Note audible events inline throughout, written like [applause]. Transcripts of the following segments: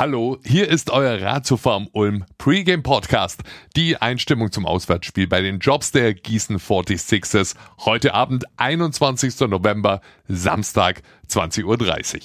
Hallo, hier ist euer Ratiofarm Ulm Pre-Game Podcast. Die Einstimmung zum Auswärtsspiel bei den Jobs der Gießen 46ers. Heute Abend, 21. November, Samstag, 20.30 Uhr.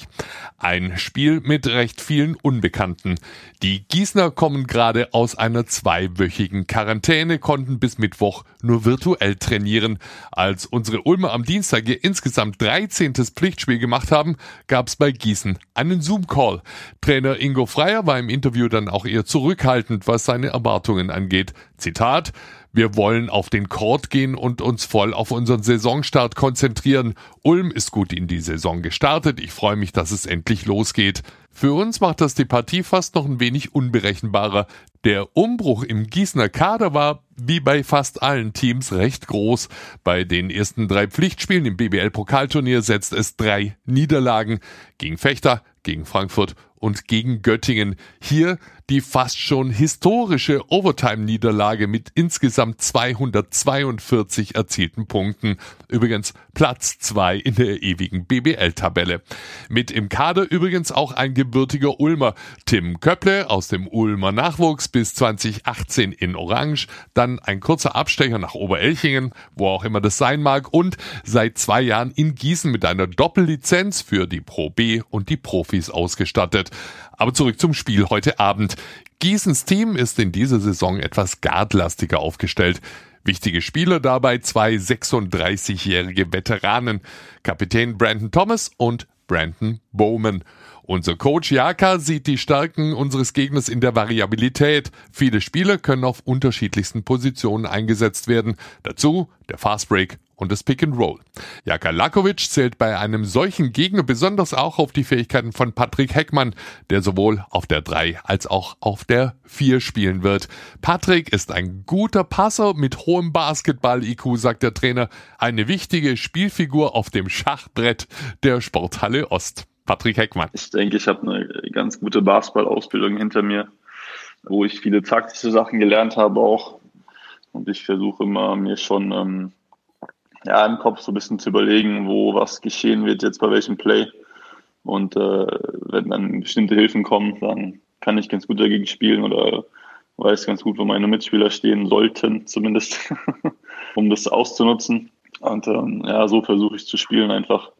Ein Spiel mit recht vielen Unbekannten. Die Gießner kommen gerade aus einer zweiwöchigen Quarantäne, konnten bis Mittwoch nur virtuell trainieren. Als unsere Ulmer am Dienstag ihr insgesamt 13. Pflichtspiel gemacht haben, gab es bei Gießen einen Zoom-Call. Trainer Ingo Freier war im Interview dann auch eher zurückhaltend, was seine Erwartungen angeht. Zitat, wir wollen auf den Court gehen und uns voll auf unseren Saisonstart konzentrieren. Ulm ist gut in die Saison gestartet. Ich freue mich, dass es endlich losgeht. Für uns macht das die Partie fast noch ein wenig unberechenbarer. Der Umbruch im Gießener Kader war, wie bei fast allen Teams, recht groß. Bei den ersten drei Pflichtspielen im BBL-Pokalturnier setzt es drei Niederlagen gegen Fechter, gegen Frankfurt und gegen Göttingen. Hier die fast schon historische Overtime-Niederlage mit insgesamt 242 erzielten Punkten. Übrigens Platz zwei in der ewigen BBL-Tabelle. Mit im Kader übrigens auch ein gebürtiger Ulmer. Tim Köpple aus dem Ulmer Nachwuchs bis 2018 in Orange. Dann ein kurzer Abstecher nach Oberelchingen, wo auch immer das sein mag. Und seit zwei Jahren in Gießen mit einer Doppellizenz für die Pro B und die Profis ausgestattet. Aber zurück zum Spiel heute Abend. Gießens Team ist in dieser Saison etwas guardlastiger aufgestellt. Wichtige Spieler dabei zwei 36-jährige Veteranen, Kapitän Brandon Thomas und Brandon Bowman. Unser Coach Jaka sieht die Stärken unseres Gegners in der Variabilität. Viele Spieler können auf unterschiedlichsten Positionen eingesetzt werden. Dazu der Fastbreak und das Pick and Roll. Jaka Lakovic zählt bei einem solchen Gegner besonders auch auf die Fähigkeiten von Patrick Heckmann, der sowohl auf der 3 als auch auf der 4 spielen wird. Patrick ist ein guter Passer mit hohem Basketball-IQ, sagt der Trainer, eine wichtige Spielfigur auf dem Schachbrett der Sporthalle Ost. Patrick Heckmann. Ich denke, ich habe eine ganz gute Basketball-Ausbildung hinter mir, wo ich viele taktische Sachen gelernt habe auch. Und ich versuche immer, mir schon ähm, ja, im Kopf so ein bisschen zu überlegen, wo was geschehen wird jetzt bei welchem Play. Und äh, wenn dann bestimmte Hilfen kommen, dann kann ich ganz gut dagegen spielen oder weiß ganz gut, wo meine Mitspieler stehen sollten, zumindest, [laughs] um das auszunutzen. Und ähm, ja, so versuche ich zu spielen einfach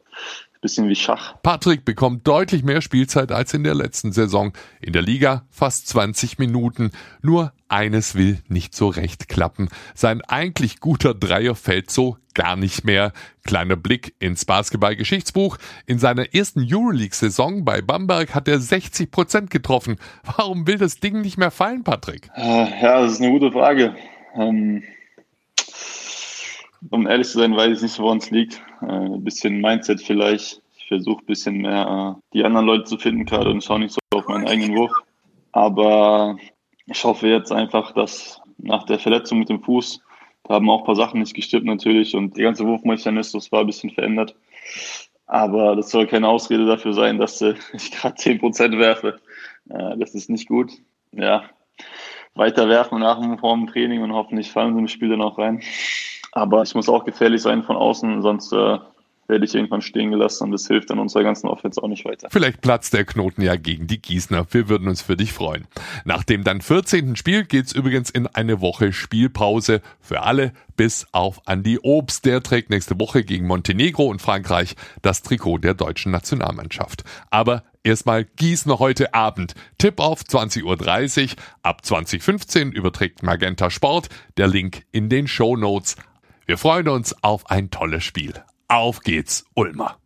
bisschen wie Schach. Patrick bekommt deutlich mehr Spielzeit als in der letzten Saison. In der Liga fast 20 Minuten. Nur eines will nicht so recht klappen. Sein eigentlich guter Dreier fällt so gar nicht mehr. Kleiner Blick ins Basketball-Geschichtsbuch. In seiner ersten Euroleague-Saison bei Bamberg hat er 60 Prozent getroffen. Warum will das Ding nicht mehr fallen, Patrick? Äh, ja, das ist eine gute Frage. Ähm um ehrlich zu sein, weiß ich nicht, woran es liegt. Äh, ein bisschen Mindset vielleicht. Ich versuche ein bisschen mehr äh, die anderen Leute zu finden gerade und schaue nicht so auf meinen eigenen Wurf. Aber ich hoffe jetzt einfach, dass nach der Verletzung mit dem Fuß, da haben auch ein paar Sachen nicht gestimmt natürlich und die ganze Wurfmechanismus war ein bisschen verändert. Aber das soll keine Ausrede dafür sein, dass äh, [laughs] ich gerade 10% werfe. Äh, das ist nicht gut. Ja, weiter werfen nach dem Training und hoffentlich fallen sie im Spiel dann auch rein. Aber ich muss auch gefährlich sein von außen, sonst äh, werde ich irgendwann stehen gelassen und das hilft dann unserer ganzen Offense auch nicht weiter. Vielleicht platzt der Knoten ja gegen die Gießner. Wir würden uns für dich freuen. Nach dem dann 14. Spiel geht's übrigens in eine Woche Spielpause für alle, bis auf Andy Obst. Der trägt nächste Woche gegen Montenegro und Frankreich das Trikot der deutschen Nationalmannschaft. Aber Erstmal Gießen heute Abend. Tipp auf 20.30 Uhr. Ab 2015 überträgt Magenta Sport. Der Link in den Show Notes. Wir freuen uns auf ein tolles Spiel. Auf geht's, Ulmer!